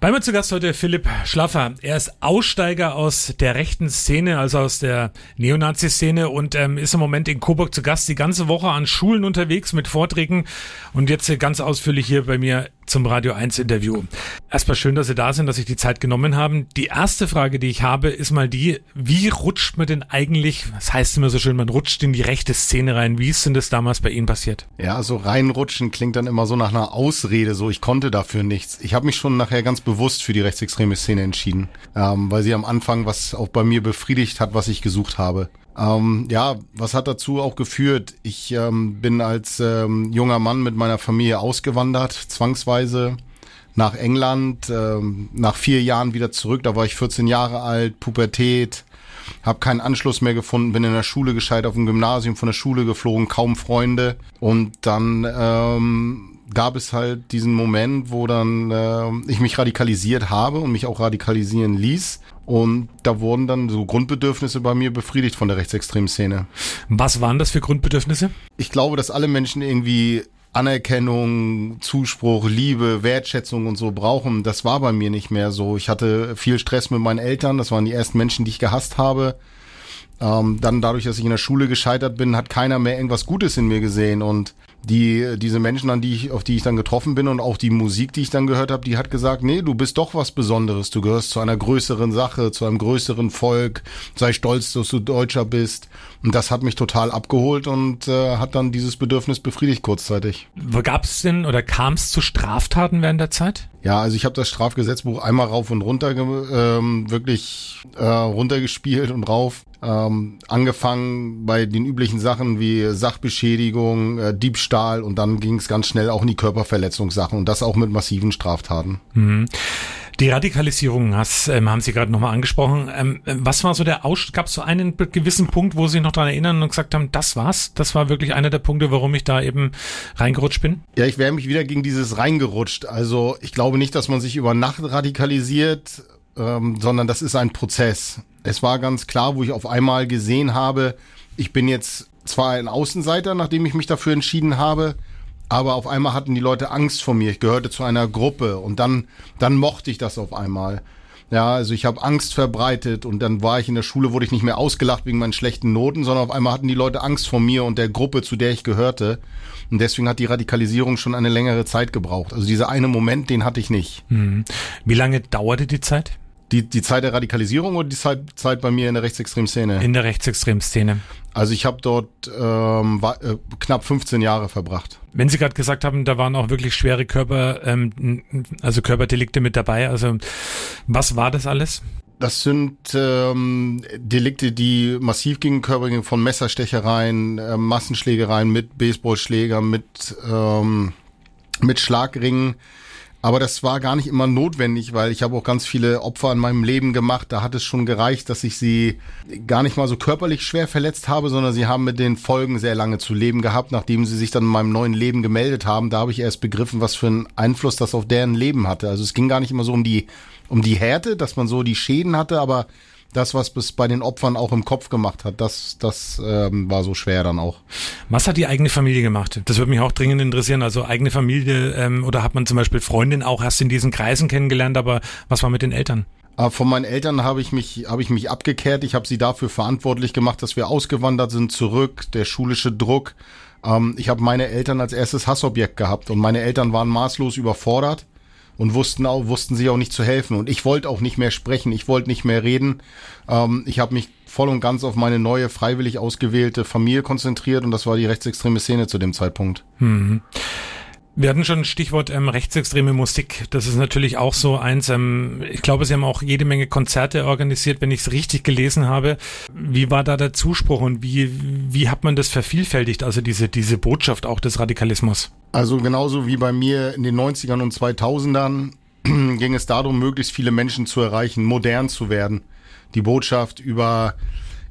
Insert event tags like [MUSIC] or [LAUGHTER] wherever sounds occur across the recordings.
Bei mir zu Gast heute Philipp Schlaffer. Er ist Aussteiger aus der rechten Szene, also aus der Neonazi-Szene und ähm, ist im Moment in Coburg zu Gast, die ganze Woche an Schulen unterwegs mit Vorträgen und jetzt ganz ausführlich hier bei mir zum Radio 1 Interview. Erstmal schön, dass Sie da sind, dass Sie die Zeit genommen haben. Die erste Frage, die ich habe, ist mal die, wie rutscht man denn eigentlich, das heißt immer so schön, man rutscht in die rechte Szene rein. Wie ist denn das damals bei Ihnen passiert? Ja, so also reinrutschen klingt dann immer so nach einer Ausrede, so ich konnte dafür nichts. Ich habe mich schon nachher ganz bewusst für die rechtsextreme Szene entschieden, ähm, weil sie am Anfang was auch bei mir befriedigt hat, was ich gesucht habe. Ähm, ja, was hat dazu auch geführt? Ich ähm, bin als ähm, junger Mann mit meiner Familie ausgewandert, zwangsweise nach England, ähm, nach vier Jahren wieder zurück. Da war ich 14 Jahre alt, Pubertät, habe keinen Anschluss mehr gefunden, bin in der Schule gescheit auf dem Gymnasium, von der Schule geflogen, kaum Freunde. Und dann ähm, gab es halt diesen Moment, wo dann äh, ich mich radikalisiert habe und mich auch radikalisieren ließ. Und da wurden dann so Grundbedürfnisse bei mir befriedigt von der rechtsextremen Szene. Was waren das für Grundbedürfnisse? Ich glaube, dass alle Menschen irgendwie Anerkennung, Zuspruch, Liebe, Wertschätzung und so brauchen. Das war bei mir nicht mehr so. Ich hatte viel Stress mit meinen Eltern. Das waren die ersten Menschen, die ich gehasst habe. Ähm, dann dadurch, dass ich in der Schule gescheitert bin, hat keiner mehr irgendwas Gutes in mir gesehen. Und die diese Menschen, an die ich, auf die ich dann getroffen bin und auch die Musik, die ich dann gehört habe, die hat gesagt, nee, du bist doch was Besonderes. Du gehörst zu einer größeren Sache, zu einem größeren Volk. Sei stolz, dass du Deutscher bist. Und das hat mich total abgeholt und äh, hat dann dieses Bedürfnis befriedigt kurzzeitig. Gab es denn oder kam es zu Straftaten während der Zeit? Ja, also ich habe das Strafgesetzbuch einmal rauf und runter ähm, wirklich äh, runtergespielt und rauf. Ähm, angefangen bei den üblichen Sachen wie Sachbeschädigung, äh, Diebstahl und dann ging es ganz schnell auch in die Körperverletzungssachen und das auch mit massiven Straftaten. Mhm. Die Radikalisierung hast, ähm, haben Sie gerade nochmal angesprochen. Ähm, was war so der Aus? Gab es so einen gewissen Punkt, wo Sie sich noch daran erinnern und gesagt haben, das war's? Das war wirklich einer der Punkte, warum ich da eben reingerutscht bin? Ja, ich wäre mich wieder gegen dieses reingerutscht. Also ich glaube nicht, dass man sich über Nacht radikalisiert, ähm, sondern das ist ein Prozess. Es war ganz klar, wo ich auf einmal gesehen habe, ich bin jetzt zwar ein Außenseiter, nachdem ich mich dafür entschieden habe, aber auf einmal hatten die Leute Angst vor mir. Ich gehörte zu einer Gruppe und dann, dann mochte ich das auf einmal. Ja, also ich habe Angst verbreitet und dann war ich in der Schule, wurde ich nicht mehr ausgelacht wegen meinen schlechten Noten, sondern auf einmal hatten die Leute Angst vor mir und der Gruppe, zu der ich gehörte. Und deswegen hat die Radikalisierung schon eine längere Zeit gebraucht. Also dieser eine Moment, den hatte ich nicht. Hm. Wie lange dauerte die Zeit? Die, die Zeit der Radikalisierung oder die Zeit, Zeit bei mir in der rechtsextremen Szene? In der rechtsextremen Szene. Also ich habe dort ähm, war, äh, knapp 15 Jahre verbracht. Wenn Sie gerade gesagt haben, da waren auch wirklich schwere Körper, ähm, also Körperdelikte mit dabei. Also was war das alles? Das sind ähm, Delikte, die massiv gegen Körper gingen, von Messerstechereien, äh, Massenschlägereien mit Baseballschlägern, mit ähm, mit Schlagringen aber das war gar nicht immer notwendig, weil ich habe auch ganz viele Opfer in meinem Leben gemacht. Da hat es schon gereicht, dass ich sie gar nicht mal so körperlich schwer verletzt habe, sondern sie haben mit den Folgen sehr lange zu leben gehabt, nachdem sie sich dann in meinem neuen Leben gemeldet haben. Da habe ich erst begriffen, was für einen Einfluss das auf deren Leben hatte. Also es ging gar nicht immer so um die, um die Härte, dass man so die Schäden hatte, aber das, was bis bei den Opfern auch im Kopf gemacht hat, das, das ähm, war so schwer dann auch. Was hat die eigene Familie gemacht? Das würde mich auch dringend interessieren. Also eigene Familie ähm, oder hat man zum Beispiel Freundin auch erst in diesen Kreisen kennengelernt, aber was war mit den Eltern? Ah, von meinen Eltern habe ich mich habe ich mich abgekehrt. Ich habe sie dafür verantwortlich gemacht, dass wir ausgewandert sind zurück. Der schulische Druck. Ähm, ich habe meine Eltern als erstes Hassobjekt gehabt und meine Eltern waren maßlos überfordert und wussten auch, wussten sich auch nicht zu helfen. Und ich wollte auch nicht mehr sprechen, ich wollte nicht mehr reden. Ähm, ich habe mich voll und ganz auf meine neue, freiwillig ausgewählte Familie konzentriert und das war die rechtsextreme Szene zu dem Zeitpunkt. Mhm. Wir hatten schon ein Stichwort ähm, rechtsextreme Musik. Das ist natürlich auch so eins. Ähm, ich glaube, Sie haben auch jede Menge Konzerte organisiert, wenn ich es richtig gelesen habe. Wie war da der Zuspruch und wie, wie hat man das vervielfältigt, also diese, diese Botschaft auch des Radikalismus? Also genauso wie bei mir in den 90ern und 2000ern [CLEARS THROAT] ging es darum, möglichst viele Menschen zu erreichen, modern zu werden. Die Botschaft über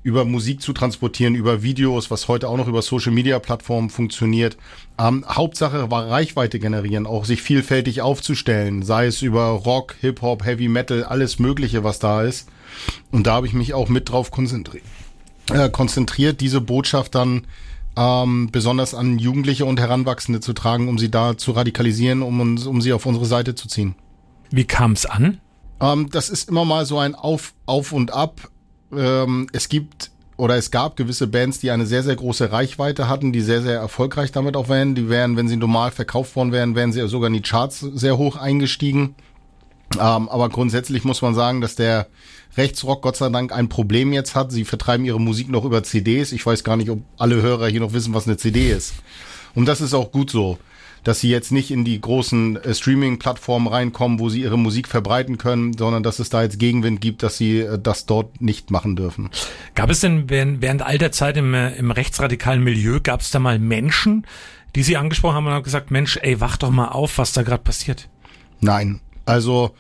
über Musik zu transportieren, über Videos, was heute auch noch über Social Media Plattformen funktioniert. Ähm, Hauptsache war Reichweite generieren, auch sich vielfältig aufzustellen, sei es über Rock, Hip-Hop, Heavy Metal, alles Mögliche, was da ist. Und da habe ich mich auch mit drauf konzentriert, äh, konzentriert diese Botschaft dann ähm, besonders an Jugendliche und Heranwachsende zu tragen, um sie da zu radikalisieren, um uns, um sie auf unsere Seite zu ziehen. Wie kam es an? Ähm, das ist immer mal so ein Auf, Auf und Ab. Ähm, es gibt oder es gab gewisse Bands, die eine sehr, sehr große Reichweite hatten, die sehr, sehr erfolgreich damit auch wären. Die wären, wenn sie normal verkauft worden wären, wären sie sogar in die Charts sehr hoch eingestiegen. Ähm, aber grundsätzlich muss man sagen, dass der Rechtsrock Gott sei Dank ein Problem jetzt hat. Sie vertreiben ihre Musik noch über CDs. Ich weiß gar nicht, ob alle Hörer hier noch wissen, was eine CD ist. Und das ist auch gut so, dass sie jetzt nicht in die großen äh, Streaming-Plattformen reinkommen, wo sie ihre Musik verbreiten können, sondern dass es da jetzt Gegenwind gibt, dass sie äh, das dort nicht machen dürfen. Gab es denn während, während all der Zeit im, äh, im rechtsradikalen Milieu, gab es da mal Menschen, die Sie angesprochen haben und haben gesagt, Mensch, ey, wach doch mal auf, was da gerade passiert? Nein, also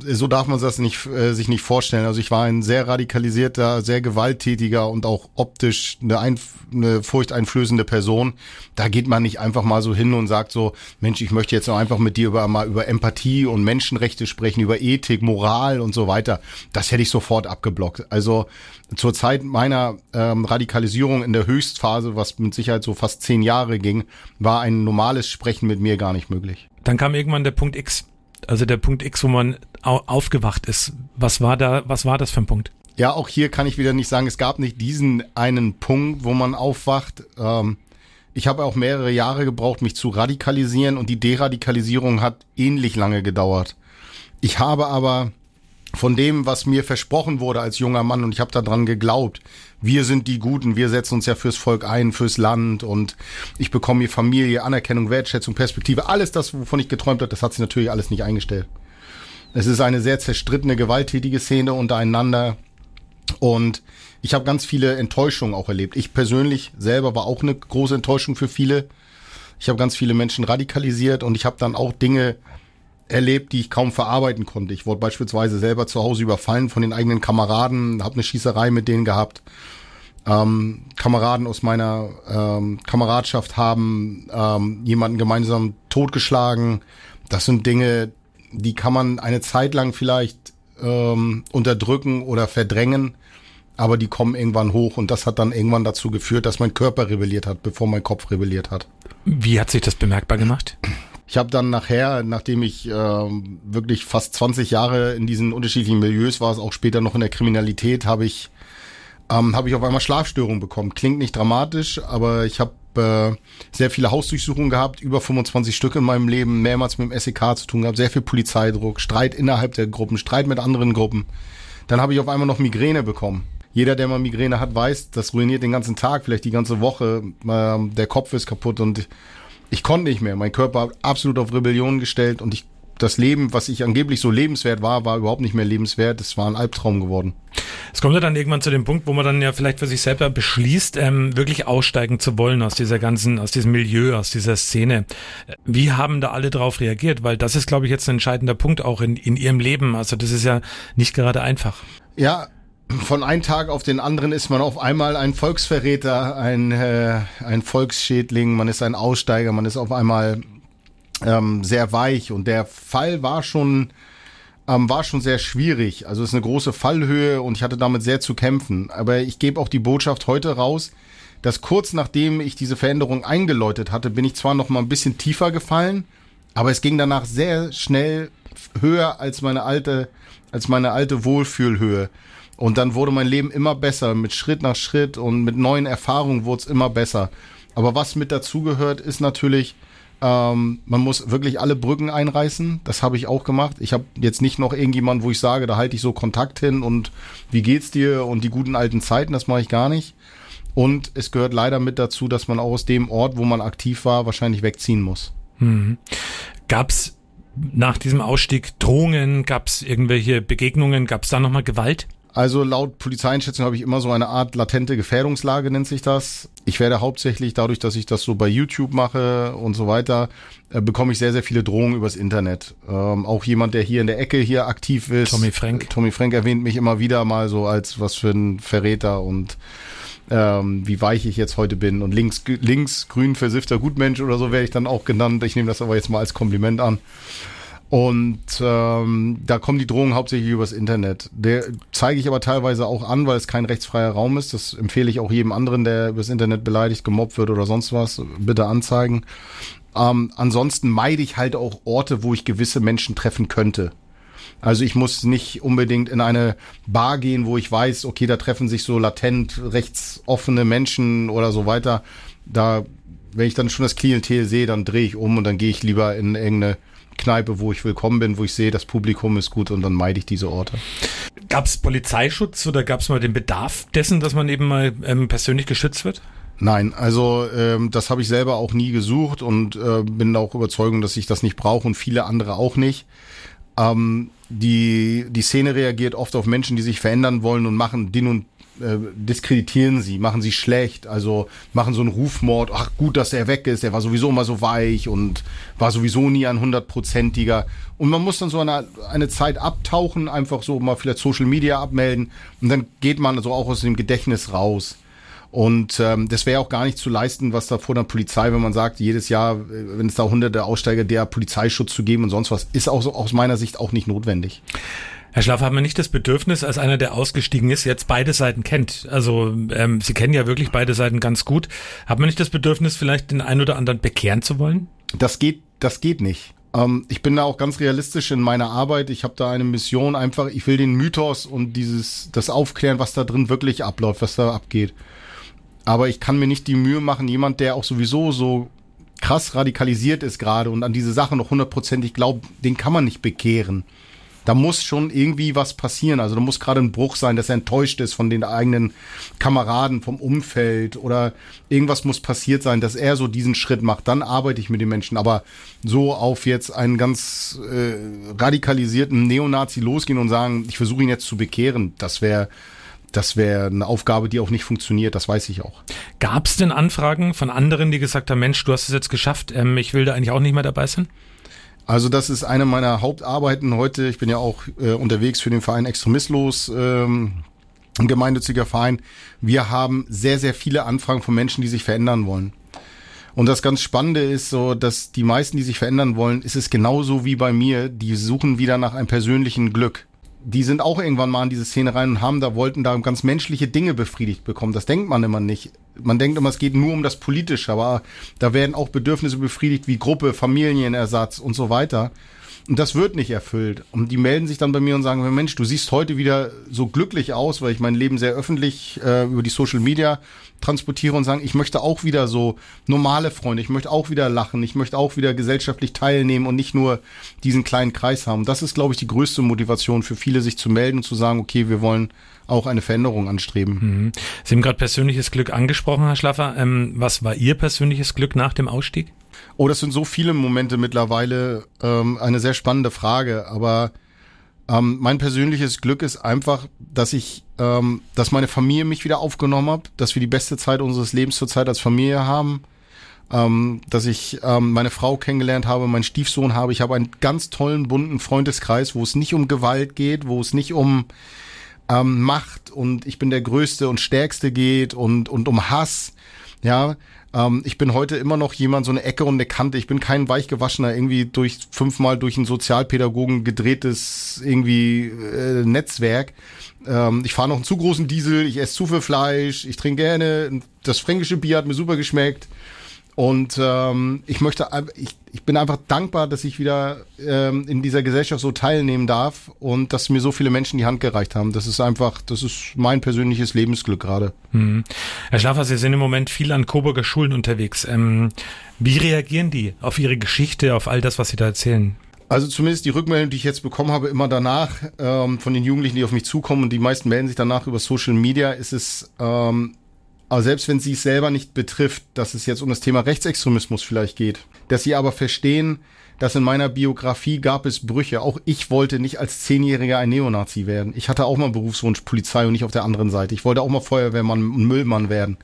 so darf man das nicht, äh, sich nicht vorstellen. Also ich war ein sehr radikalisierter, sehr gewalttätiger und auch optisch eine, ein, eine furchteinflößende Person. Da geht man nicht einfach mal so hin und sagt so, Mensch, ich möchte jetzt noch einfach mit dir über mal über Empathie und Menschenrechte sprechen, über Ethik, Moral und so weiter. Das hätte ich sofort abgeblockt. Also zur Zeit meiner ähm, Radikalisierung in der Höchstphase, was mit Sicherheit so fast zehn Jahre ging, war ein normales Sprechen mit mir gar nicht möglich. Dann kam irgendwann der Punkt X also der Punkt X, wo man aufgewacht ist. Was war da, was war das für ein Punkt? Ja, auch hier kann ich wieder nicht sagen, es gab nicht diesen einen Punkt, wo man aufwacht. Ähm, ich habe auch mehrere Jahre gebraucht, mich zu radikalisieren und die Deradikalisierung hat ähnlich lange gedauert. Ich habe aber von dem, was mir versprochen wurde als junger Mann und ich habe daran geglaubt, wir sind die Guten, wir setzen uns ja fürs Volk ein, fürs Land und ich bekomme hier Familie, Anerkennung, Wertschätzung, Perspektive, alles das, wovon ich geträumt habe, das hat sich natürlich alles nicht eingestellt. Es ist eine sehr zerstrittene, gewalttätige Szene untereinander und ich habe ganz viele Enttäuschungen auch erlebt. Ich persönlich selber war auch eine große Enttäuschung für viele. Ich habe ganz viele Menschen radikalisiert und ich habe dann auch Dinge erlebt, die ich kaum verarbeiten konnte. Ich wurde beispielsweise selber zu Hause überfallen von den eigenen Kameraden, habe eine Schießerei mit denen gehabt. Ähm, Kameraden aus meiner ähm, Kameradschaft haben ähm, jemanden gemeinsam totgeschlagen. Das sind Dinge, die kann man eine Zeit lang vielleicht ähm, unterdrücken oder verdrängen, aber die kommen irgendwann hoch und das hat dann irgendwann dazu geführt, dass mein Körper rebelliert hat, bevor mein Kopf rebelliert hat. Wie hat sich das bemerkbar gemacht? Ich habe dann nachher, nachdem ich äh, wirklich fast 20 Jahre in diesen unterschiedlichen Milieus war, auch später noch in der Kriminalität, habe ich ähm, habe ich auf einmal Schlafstörungen bekommen. Klingt nicht dramatisch, aber ich habe äh, sehr viele Hausdurchsuchungen gehabt, über 25 Stück in meinem Leben, mehrmals mit dem SEK zu tun gehabt, sehr viel Polizeidruck, Streit innerhalb der Gruppen, Streit mit anderen Gruppen. Dann habe ich auf einmal noch Migräne bekommen. Jeder, der mal Migräne hat, weiß, das ruiniert den ganzen Tag, vielleicht die ganze Woche. Ähm, der Kopf ist kaputt und ich konnte nicht mehr. Mein Körper hat absolut auf Rebellion gestellt und ich das Leben, was ich angeblich so lebenswert war, war überhaupt nicht mehr lebenswert. Es war ein Albtraum geworden. Es kommt ja dann irgendwann zu dem Punkt, wo man dann ja vielleicht für sich selber beschließt, ähm, wirklich aussteigen zu wollen aus dieser ganzen, aus diesem Milieu, aus dieser Szene. Wie haben da alle drauf reagiert? Weil das ist, glaube ich, jetzt ein entscheidender Punkt auch in, in ihrem Leben. Also das ist ja nicht gerade einfach. Ja, von einem Tag auf den anderen ist man auf einmal ein Volksverräter, ein, äh, ein Volksschädling, man ist ein Aussteiger, man ist auf einmal ähm, sehr weich und der Fall war schon ähm, war schon sehr schwierig. Also es ist eine große Fallhöhe und ich hatte damit sehr zu kämpfen. Aber ich gebe auch die Botschaft heute raus, dass kurz nachdem ich diese Veränderung eingeläutet hatte, bin ich zwar noch mal ein bisschen tiefer gefallen, aber es ging danach sehr schnell höher als meine alte als meine alte Wohlfühlhöhe. Und dann wurde mein Leben immer besser, mit Schritt nach Schritt und mit neuen Erfahrungen wurde es immer besser. Aber was mit dazugehört, ist natürlich, ähm, man muss wirklich alle Brücken einreißen. Das habe ich auch gemacht. Ich habe jetzt nicht noch irgendjemand, wo ich sage, da halte ich so Kontakt hin und wie geht's dir und die guten alten Zeiten, das mache ich gar nicht. Und es gehört leider mit dazu, dass man auch aus dem Ort, wo man aktiv war, wahrscheinlich wegziehen muss. Mhm. Gab's nach diesem Ausstieg Drohungen? Gab's irgendwelche Begegnungen? Gab's da nochmal Gewalt? Also laut Polizeieinschätzung habe ich immer so eine Art latente Gefährdungslage, nennt sich das. Ich werde hauptsächlich dadurch, dass ich das so bei YouTube mache und so weiter, äh, bekomme ich sehr, sehr viele Drohungen übers Internet. Ähm, auch jemand, der hier in der Ecke hier aktiv ist. Tommy Frank. Tommy Frank erwähnt mich immer wieder mal so als was für ein Verräter und ähm, wie weich ich jetzt heute bin. Und links, links grün versiffter Gutmensch oder so werde ich dann auch genannt. Ich nehme das aber jetzt mal als Kompliment an. Und ähm, da kommen die Drohungen hauptsächlich übers Internet. Der zeige ich aber teilweise auch an, weil es kein rechtsfreier Raum ist. Das empfehle ich auch jedem anderen, der übers Internet beleidigt, gemobbt wird oder sonst was, bitte anzeigen. Ähm, ansonsten meide ich halt auch Orte, wo ich gewisse Menschen treffen könnte. Also ich muss nicht unbedingt in eine Bar gehen, wo ich weiß, okay, da treffen sich so latent rechtsoffene Menschen oder so weiter. Da, wenn ich dann schon das Klientel sehe, dann drehe ich um und dann gehe ich lieber in irgendeine Kneipe, wo ich willkommen bin, wo ich sehe, das Publikum ist gut und dann meide ich diese Orte. Gab es Polizeischutz oder gab es mal den Bedarf dessen, dass man eben mal ähm, persönlich geschützt wird? Nein, also ähm, das habe ich selber auch nie gesucht und äh, bin auch überzeugt, dass ich das nicht brauche und viele andere auch nicht. Ähm, die, die Szene reagiert oft auf Menschen, die sich verändern wollen und machen den und äh, diskreditieren sie, machen sie schlecht, also machen so einen Rufmord, ach gut, dass er weg ist, er war sowieso immer so weich und war sowieso nie ein hundertprozentiger. Und man muss dann so eine, eine Zeit abtauchen, einfach so mal vielleicht Social Media abmelden und dann geht man so auch aus dem Gedächtnis raus. Und ähm, das wäre auch gar nicht zu leisten, was da vor der Polizei, wenn man sagt, jedes Jahr, äh, wenn es da hunderte Aussteiger, der Polizeischutz zu geben und sonst was, ist auch so aus meiner Sicht auch nicht notwendig. Herr Schlaffer, haben wir nicht das Bedürfnis, als einer, der ausgestiegen ist, jetzt beide Seiten kennt? Also ähm, Sie kennen ja wirklich beide Seiten ganz gut. Haben wir nicht das Bedürfnis, vielleicht den einen oder anderen bekehren zu wollen? Das geht, das geht nicht. Ähm, ich bin da auch ganz realistisch in meiner Arbeit. Ich habe da eine Mission einfach, ich will den Mythos und dieses, das aufklären, was da drin wirklich abläuft, was da abgeht. Aber ich kann mir nicht die Mühe machen, jemand, der auch sowieso so krass radikalisiert ist gerade und an diese Sache noch hundertprozentig glaubt, den kann man nicht bekehren. Da muss schon irgendwie was passieren. Also da muss gerade ein Bruch sein, dass er enttäuscht ist von den eigenen Kameraden, vom Umfeld oder irgendwas muss passiert sein, dass er so diesen Schritt macht. Dann arbeite ich mit den Menschen. Aber so auf jetzt einen ganz äh, radikalisierten Neonazi losgehen und sagen, ich versuche ihn jetzt zu bekehren, das wäre das wäre eine Aufgabe, die auch nicht funktioniert, das weiß ich auch. Gab es denn Anfragen von anderen, die gesagt haben, Mensch, du hast es jetzt geschafft, ähm, ich will da eigentlich auch nicht mehr dabei sein? Also das ist eine meiner Hauptarbeiten heute. Ich bin ja auch äh, unterwegs für den Verein Extremistlos, ähm, ein gemeinnütziger Verein. Wir haben sehr, sehr viele Anfragen von Menschen, die sich verändern wollen. Und das ganz Spannende ist so, dass die meisten, die sich verändern wollen, ist es genauso wie bei mir, die suchen wieder nach einem persönlichen Glück die sind auch irgendwann mal in diese Szene rein und haben da, wollten da ganz menschliche Dinge befriedigt bekommen. Das denkt man immer nicht. Man denkt immer, es geht nur um das Politische, aber da werden auch Bedürfnisse befriedigt wie Gruppe, Familienersatz und so weiter. Und das wird nicht erfüllt. Und die melden sich dann bei mir und sagen, Mensch, du siehst heute wieder so glücklich aus, weil ich mein Leben sehr öffentlich äh, über die Social Media transportiere und sagen, ich möchte auch wieder so normale Freunde, ich möchte auch wieder lachen, ich möchte auch wieder gesellschaftlich teilnehmen und nicht nur diesen kleinen Kreis haben. Das ist, glaube ich, die größte Motivation für viele, sich zu melden und zu sagen, okay, wir wollen auch eine Veränderung anstreben. Mhm. Sie haben gerade persönliches Glück angesprochen, Herr Schlaffer. Ähm, was war Ihr persönliches Glück nach dem Ausstieg? Oh, das sind so viele Momente mittlerweile. Ähm, eine sehr spannende Frage. Aber ähm, mein persönliches Glück ist einfach, dass ich, ähm, dass meine Familie mich wieder aufgenommen hat, dass wir die beste Zeit unseres Lebens zurzeit als Familie haben. Ähm, dass ich ähm, meine Frau kennengelernt habe, meinen Stiefsohn habe. Ich habe einen ganz tollen, bunten Freundeskreis, wo es nicht um Gewalt geht, wo es nicht um ähm, Macht und ich bin der Größte und Stärkste geht und, und um Hass. Ja, ähm, ich bin heute immer noch jemand, so eine Ecke und eine Kante. Ich bin kein weichgewaschener, irgendwie durch fünfmal durch einen Sozialpädagogen gedrehtes irgendwie äh, Netzwerk. Ähm, ich fahre noch einen zu großen Diesel, ich esse zu viel Fleisch, ich trinke gerne. Das fränkische Bier hat mir super geschmeckt. Und ähm, ich möchte, ich, ich bin einfach dankbar, dass ich wieder ähm, in dieser Gesellschaft so teilnehmen darf und dass mir so viele Menschen die Hand gereicht haben. Das ist einfach, das ist mein persönliches Lebensglück gerade. Hm. Herr Schlaffer, Sie sind im Moment viel an Coburger Schulen unterwegs. Ähm, wie reagieren die auf Ihre Geschichte, auf all das, was Sie da erzählen? Also zumindest die Rückmeldung, die ich jetzt bekommen habe, immer danach ähm, von den Jugendlichen, die auf mich zukommen und die meisten melden sich danach über Social Media, ist es ähm, aber selbst wenn sie es selber nicht betrifft, dass es jetzt um das Thema Rechtsextremismus vielleicht geht, dass sie aber verstehen, dass in meiner Biografie gab es Brüche. Auch ich wollte nicht als Zehnjähriger ein Neonazi werden. Ich hatte auch mal Berufswunsch Polizei und nicht auf der anderen Seite. Ich wollte auch mal Feuerwehrmann und Müllmann werden.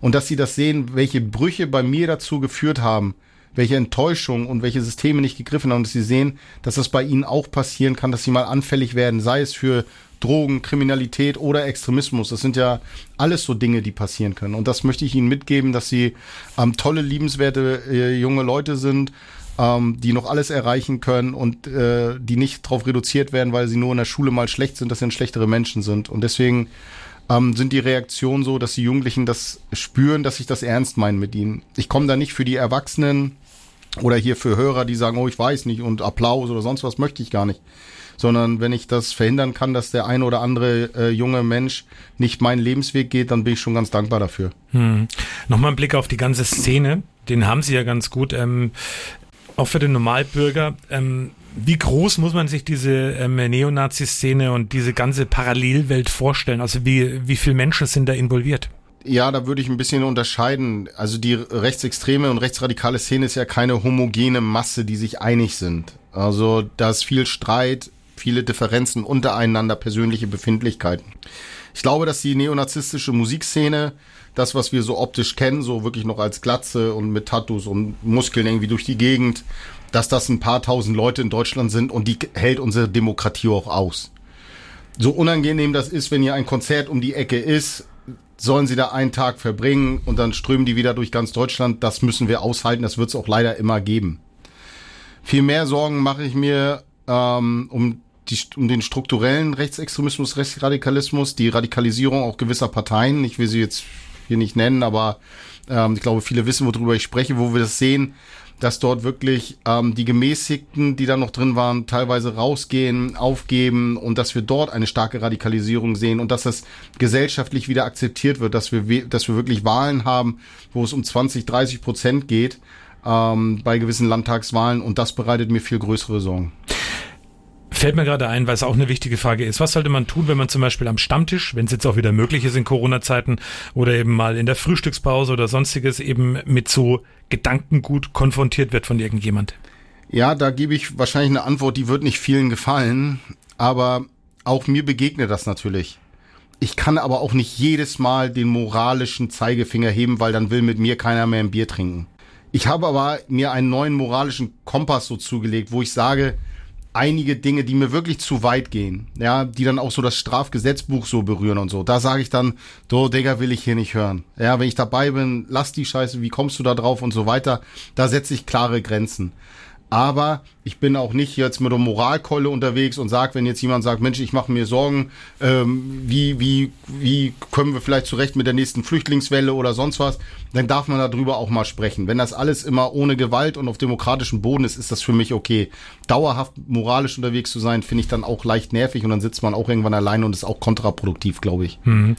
Und dass sie das sehen, welche Brüche bei mir dazu geführt haben, welche Enttäuschung und welche Systeme nicht gegriffen haben, dass sie sehen, dass das bei ihnen auch passieren kann, dass sie mal anfällig werden, sei es für Drogen, Kriminalität oder Extremismus. Das sind ja alles so Dinge, die passieren können. Und das möchte ich Ihnen mitgeben, dass Sie ähm, tolle, liebenswerte äh, junge Leute sind, ähm, die noch alles erreichen können und äh, die nicht darauf reduziert werden, weil sie nur in der Schule mal schlecht sind, dass sie schlechtere Menschen sind. Und deswegen ähm, sind die Reaktionen so, dass die Jugendlichen das spüren, dass ich das ernst meine mit ihnen. Ich komme da nicht für die Erwachsenen oder hier für Hörer, die sagen, oh, ich weiß nicht und Applaus oder sonst was möchte ich gar nicht sondern wenn ich das verhindern kann, dass der ein oder andere äh, junge Mensch nicht meinen Lebensweg geht, dann bin ich schon ganz dankbar dafür. Hm. Nochmal ein Blick auf die ganze Szene, den haben Sie ja ganz gut. Ähm, auch für den Normalbürger. Ähm, wie groß muss man sich diese ähm, Neonazi-Szene und diese ganze Parallelwelt vorstellen? Also wie, wie viele Menschen sind da involviert? Ja, da würde ich ein bisschen unterscheiden. Also die rechtsextreme und rechtsradikale Szene ist ja keine homogene Masse, die sich einig sind. Also da ist viel Streit, viele Differenzen untereinander, persönliche Befindlichkeiten. Ich glaube, dass die neonazistische Musikszene, das, was wir so optisch kennen, so wirklich noch als Glatze und mit Tattoos und Muskeln irgendwie durch die Gegend, dass das ein paar tausend Leute in Deutschland sind und die hält unsere Demokratie auch aus. So unangenehm das ist, wenn hier ein Konzert um die Ecke ist, sollen sie da einen Tag verbringen und dann strömen die wieder durch ganz Deutschland. Das müssen wir aushalten. Das wird es auch leider immer geben. Viel mehr Sorgen mache ich mir ähm, um, die, um den strukturellen Rechtsextremismus, Rechtsradikalismus, die Radikalisierung auch gewisser Parteien. Ich will sie jetzt hier nicht nennen, aber ähm, ich glaube, viele wissen, worüber ich spreche, wo wir das sehen dass dort wirklich ähm, die Gemäßigten, die da noch drin waren, teilweise rausgehen, aufgeben und dass wir dort eine starke Radikalisierung sehen und dass das gesellschaftlich wieder akzeptiert wird, dass wir, dass wir wirklich Wahlen haben, wo es um 20, 30 Prozent geht ähm, bei gewissen Landtagswahlen und das bereitet mir viel größere Sorgen. Fällt mir gerade ein, weil es auch eine wichtige Frage ist. Was sollte man tun, wenn man zum Beispiel am Stammtisch, wenn es jetzt auch wieder möglich ist in Corona-Zeiten oder eben mal in der Frühstückspause oder sonstiges eben mit so Gedankengut konfrontiert wird von irgendjemand? Ja, da gebe ich wahrscheinlich eine Antwort, die wird nicht vielen gefallen, aber auch mir begegnet das natürlich. Ich kann aber auch nicht jedes Mal den moralischen Zeigefinger heben, weil dann will mit mir keiner mehr ein Bier trinken. Ich habe aber mir einen neuen moralischen Kompass so zugelegt, wo ich sage, einige Dinge, die mir wirklich zu weit gehen, ja, die dann auch so das Strafgesetzbuch so berühren und so. Da sage ich dann, do, Digga, will ich hier nicht hören. Ja, wenn ich dabei bin, lass die Scheiße, wie kommst du da drauf und so weiter. Da setze ich klare Grenzen. Aber ich bin auch nicht jetzt mit der Moralkeule unterwegs und sage, wenn jetzt jemand sagt, Mensch, ich mache mir Sorgen, ähm, wie, wie, wie kommen wir vielleicht zurecht mit der nächsten Flüchtlingswelle oder sonst was, dann darf man darüber auch mal sprechen. Wenn das alles immer ohne Gewalt und auf demokratischem Boden ist, ist das für mich okay. Dauerhaft moralisch unterwegs zu sein, finde ich dann auch leicht nervig und dann sitzt man auch irgendwann alleine und ist auch kontraproduktiv, glaube ich. Mhm.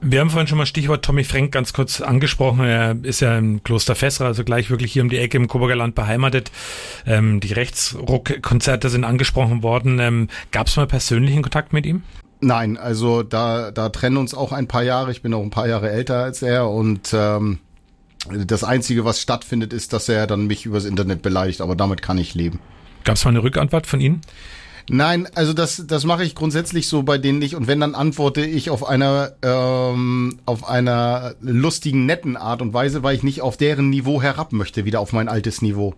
Wir haben vorhin schon mal Stichwort Tommy Frank ganz kurz angesprochen. Er ist ja im Kloster Fessra, also gleich wirklich hier um die Ecke im Coburger Land beheimatet. Ähm, die Rechtsruck-Konzerte sind angesprochen worden. Ähm, Gab es mal persönlichen Kontakt mit ihm? Nein, also da, da trennen uns auch ein paar Jahre. Ich bin auch ein paar Jahre älter als er und ähm, das Einzige, was stattfindet, ist, dass er dann mich übers Internet beleidigt, aber damit kann ich leben. Gab es mal eine Rückantwort von Ihnen? Nein, also das, das mache ich grundsätzlich so bei denen nicht. Und wenn, dann antworte ich auf einer, ähm, auf einer lustigen, netten Art und Weise, weil ich nicht auf deren Niveau herab möchte, wieder auf mein altes Niveau.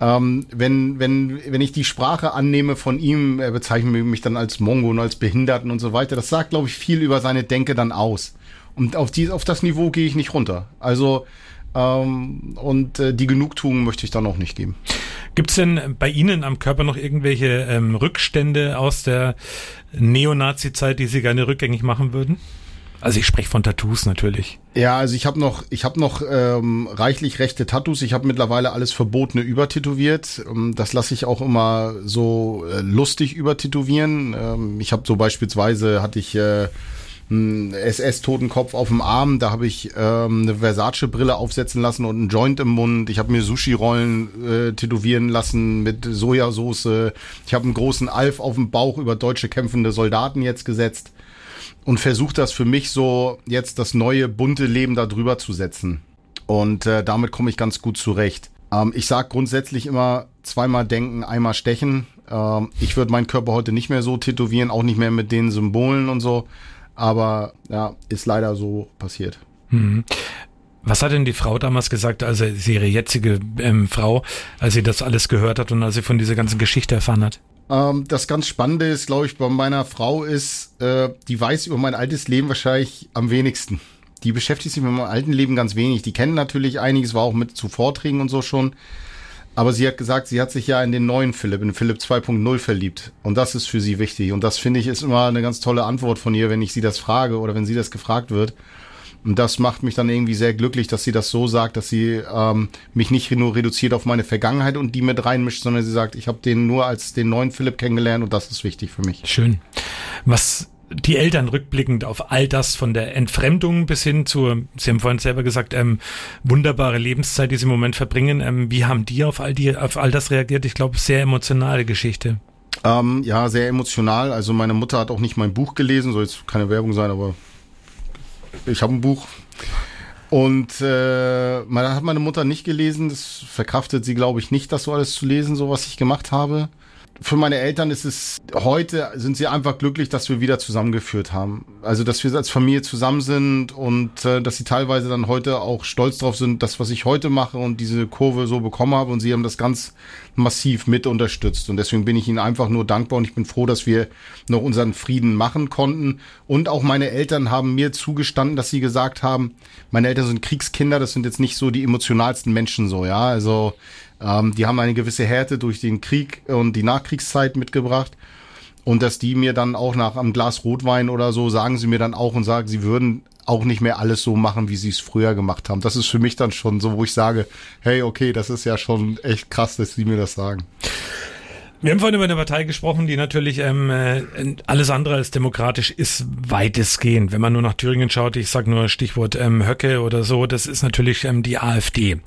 Ähm, wenn, wenn, wenn ich die Sprache annehme von ihm, er bezeichnet mich dann als Mongo und als Behinderten und so weiter, das sagt, glaube ich, viel über seine Denke dann aus. Und auf, die, auf das Niveau gehe ich nicht runter. Also, ähm, und äh, die Genugtuung möchte ich dann auch nicht geben. Gibt es denn bei Ihnen am Körper noch irgendwelche ähm, Rückstände aus der Neonazi-Zeit, die Sie gerne rückgängig machen würden? Also ich spreche von Tattoos natürlich. Ja, also ich habe noch, ich habe noch ähm, reichlich rechte Tattoos. Ich habe mittlerweile alles Verbotene übertätowiert. Ähm, das lasse ich auch immer so äh, lustig übertätowieren. Ähm, ich habe so beispielsweise hatte ich äh, SS-Totenkopf auf dem Arm. Da habe ich ähm, eine Versace-Brille aufsetzen lassen und einen Joint im Mund. Ich habe mir Sushi-Rollen äh, tätowieren lassen mit Sojasauce. Ich habe einen großen Alf auf dem Bauch über deutsche kämpfende Soldaten jetzt gesetzt und versuche das für mich so jetzt das neue bunte Leben da drüber zu setzen. Und äh, damit komme ich ganz gut zurecht. Ähm, ich sag grundsätzlich immer zweimal denken, einmal stechen. Ähm, ich würde meinen Körper heute nicht mehr so tätowieren, auch nicht mehr mit den Symbolen und so. Aber ja, ist leider so passiert. Hm. Was hat denn die Frau damals gesagt, also ihre jetzige ähm, Frau, als sie das alles gehört hat und als sie von dieser ganzen Geschichte erfahren hat? Ähm, das ganz Spannende ist, glaube ich, bei meiner Frau ist, äh, die weiß über mein altes Leben wahrscheinlich am wenigsten. Die beschäftigt sich mit meinem alten Leben ganz wenig. Die kennen natürlich einiges, war auch mit zu Vorträgen und so schon. Aber sie hat gesagt, sie hat sich ja in den neuen Philipp, in Philipp 2.0 verliebt. Und das ist für sie wichtig. Und das finde ich ist immer eine ganz tolle Antwort von ihr, wenn ich sie das frage oder wenn sie das gefragt wird. Und das macht mich dann irgendwie sehr glücklich, dass sie das so sagt, dass sie ähm, mich nicht nur reduziert auf meine Vergangenheit und die mit reinmischt, sondern sie sagt, ich habe den nur als den neuen Philipp kennengelernt und das ist wichtig für mich. Schön. Was die Eltern rückblickend auf all das von der Entfremdung bis hin zu, Sie haben vorhin selber gesagt, ähm, wunderbare Lebenszeit, die Sie im Moment verbringen. Ähm, wie haben die auf all die, auf all das reagiert? Ich glaube, sehr emotionale Geschichte. Ähm, ja, sehr emotional. Also meine Mutter hat auch nicht mein Buch gelesen, soll jetzt keine Werbung sein, aber ich habe ein Buch. Und äh, hat meine Mutter nicht gelesen. Das verkraftet sie, glaube ich, nicht, das so alles zu lesen, so was ich gemacht habe für meine Eltern ist es heute sind sie einfach glücklich, dass wir wieder zusammengeführt haben. Also dass wir als Familie zusammen sind und äh, dass sie teilweise dann heute auch stolz drauf sind, das was ich heute mache und diese Kurve so bekommen habe. Und sie haben das ganz massiv mit unterstützt. Und deswegen bin ich ihnen einfach nur dankbar und ich bin froh, dass wir noch unseren Frieden machen konnten. Und auch meine Eltern haben mir zugestanden, dass sie gesagt haben, meine Eltern sind Kriegskinder, das sind jetzt nicht so die emotionalsten Menschen so, ja, also ähm, die haben eine gewisse Härte durch den Krieg und die Nachkriegszeit mitgebracht. Und dass die mir dann auch nach einem Glas Rotwein oder so sagen sie mir dann auch und sagen, sie würden auch nicht mehr alles so machen, wie sie es früher gemacht haben. Das ist für mich dann schon so, wo ich sage, hey, okay, das ist ja schon echt krass, dass sie mir das sagen. Wir haben vorhin über eine Partei gesprochen, die natürlich ähm, äh, alles andere als demokratisch ist, weitestgehend. Wenn man nur nach Thüringen schaut, ich sage nur Stichwort ähm, Höcke oder so, das ist natürlich ähm, die AfD.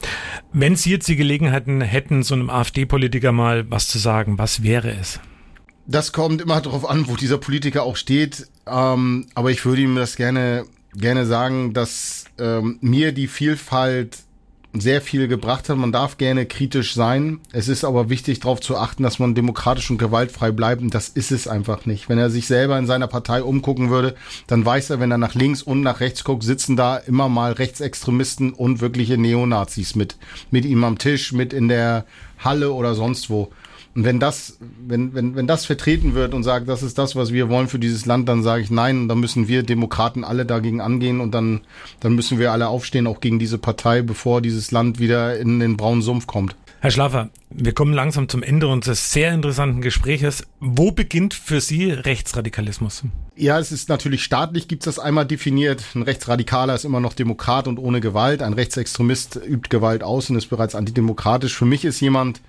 Wenn Sie jetzt die Gelegenheiten hätten, so einem AfD-Politiker mal was zu sagen, was wäre es? Das kommt immer darauf an, wo dieser Politiker auch steht. Ähm, aber ich würde ihm das gerne gerne sagen, dass ähm, mir die Vielfalt sehr viel gebracht hat. Man darf gerne kritisch sein. Es ist aber wichtig, darauf zu achten, dass man demokratisch und gewaltfrei bleibt. Und das ist es einfach nicht. Wenn er sich selber in seiner Partei umgucken würde, dann weiß er, wenn er nach links und nach rechts guckt, sitzen da immer mal Rechtsextremisten und wirkliche Neonazis mit, mit ihm am Tisch, mit in der Halle oder sonst wo. Und wenn das, wenn, wenn, wenn das vertreten wird und sagt, das ist das, was wir wollen für dieses Land, dann sage ich nein, dann müssen wir Demokraten alle dagegen angehen und dann, dann müssen wir alle aufstehen, auch gegen diese Partei, bevor dieses Land wieder in den braunen Sumpf kommt. Herr Schlaffer, wir kommen langsam zum Ende unseres sehr interessanten Gespräches. Wo beginnt für Sie Rechtsradikalismus? Ja, es ist natürlich staatlich, gibt es das einmal definiert. Ein Rechtsradikaler ist immer noch Demokrat und ohne Gewalt. Ein Rechtsextremist übt Gewalt aus und ist bereits antidemokratisch. Für mich ist jemand,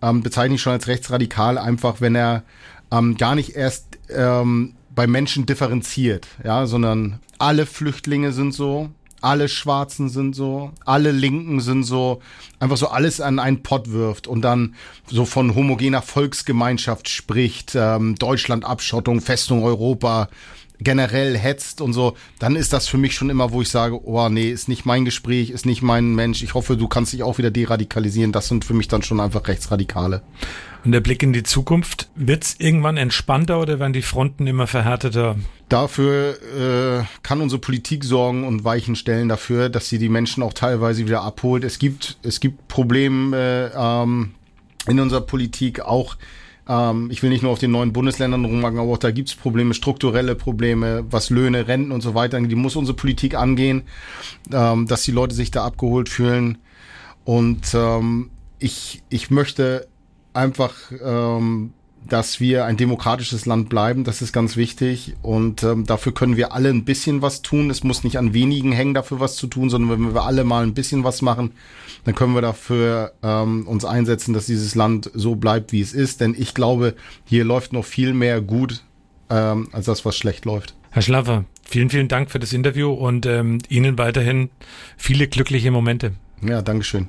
ähm, bezeichne ich schon als rechtsradikal, einfach wenn er ähm, gar nicht erst ähm, bei Menschen differenziert, ja, sondern alle Flüchtlinge sind so, alle Schwarzen sind so, alle Linken sind so, einfach so alles an einen Pott wirft und dann so von homogener Volksgemeinschaft spricht, ähm, Deutschland Abschottung, Festung Europa, generell hetzt und so, dann ist das für mich schon immer, wo ich sage, oh nee, ist nicht mein Gespräch, ist nicht mein Mensch. Ich hoffe, du kannst dich auch wieder deradikalisieren. Das sind für mich dann schon einfach Rechtsradikale. Und der Blick in die Zukunft, wird's irgendwann entspannter oder werden die Fronten immer verhärteter? Dafür äh, kann unsere Politik sorgen und Weichen stellen dafür, dass sie die Menschen auch teilweise wieder abholt. Es gibt, es gibt Probleme äh, ähm, in unserer Politik auch ähm, ich will nicht nur auf den neuen Bundesländern rummachen, aber auch da gibt's Probleme, strukturelle Probleme, was Löhne, Renten und so weiter. Die muss unsere Politik angehen, ähm, dass die Leute sich da abgeholt fühlen. Und ähm, ich, ich möchte einfach ähm, dass wir ein demokratisches Land bleiben. Das ist ganz wichtig. Und ähm, dafür können wir alle ein bisschen was tun. Es muss nicht an wenigen hängen, dafür was zu tun, sondern wenn wir alle mal ein bisschen was machen, dann können wir dafür ähm, uns einsetzen, dass dieses Land so bleibt, wie es ist. Denn ich glaube, hier läuft noch viel mehr gut, ähm, als das, was schlecht läuft. Herr Schlaffer, vielen, vielen Dank für das Interview und ähm, Ihnen weiterhin viele glückliche Momente. Ja, Dankeschön.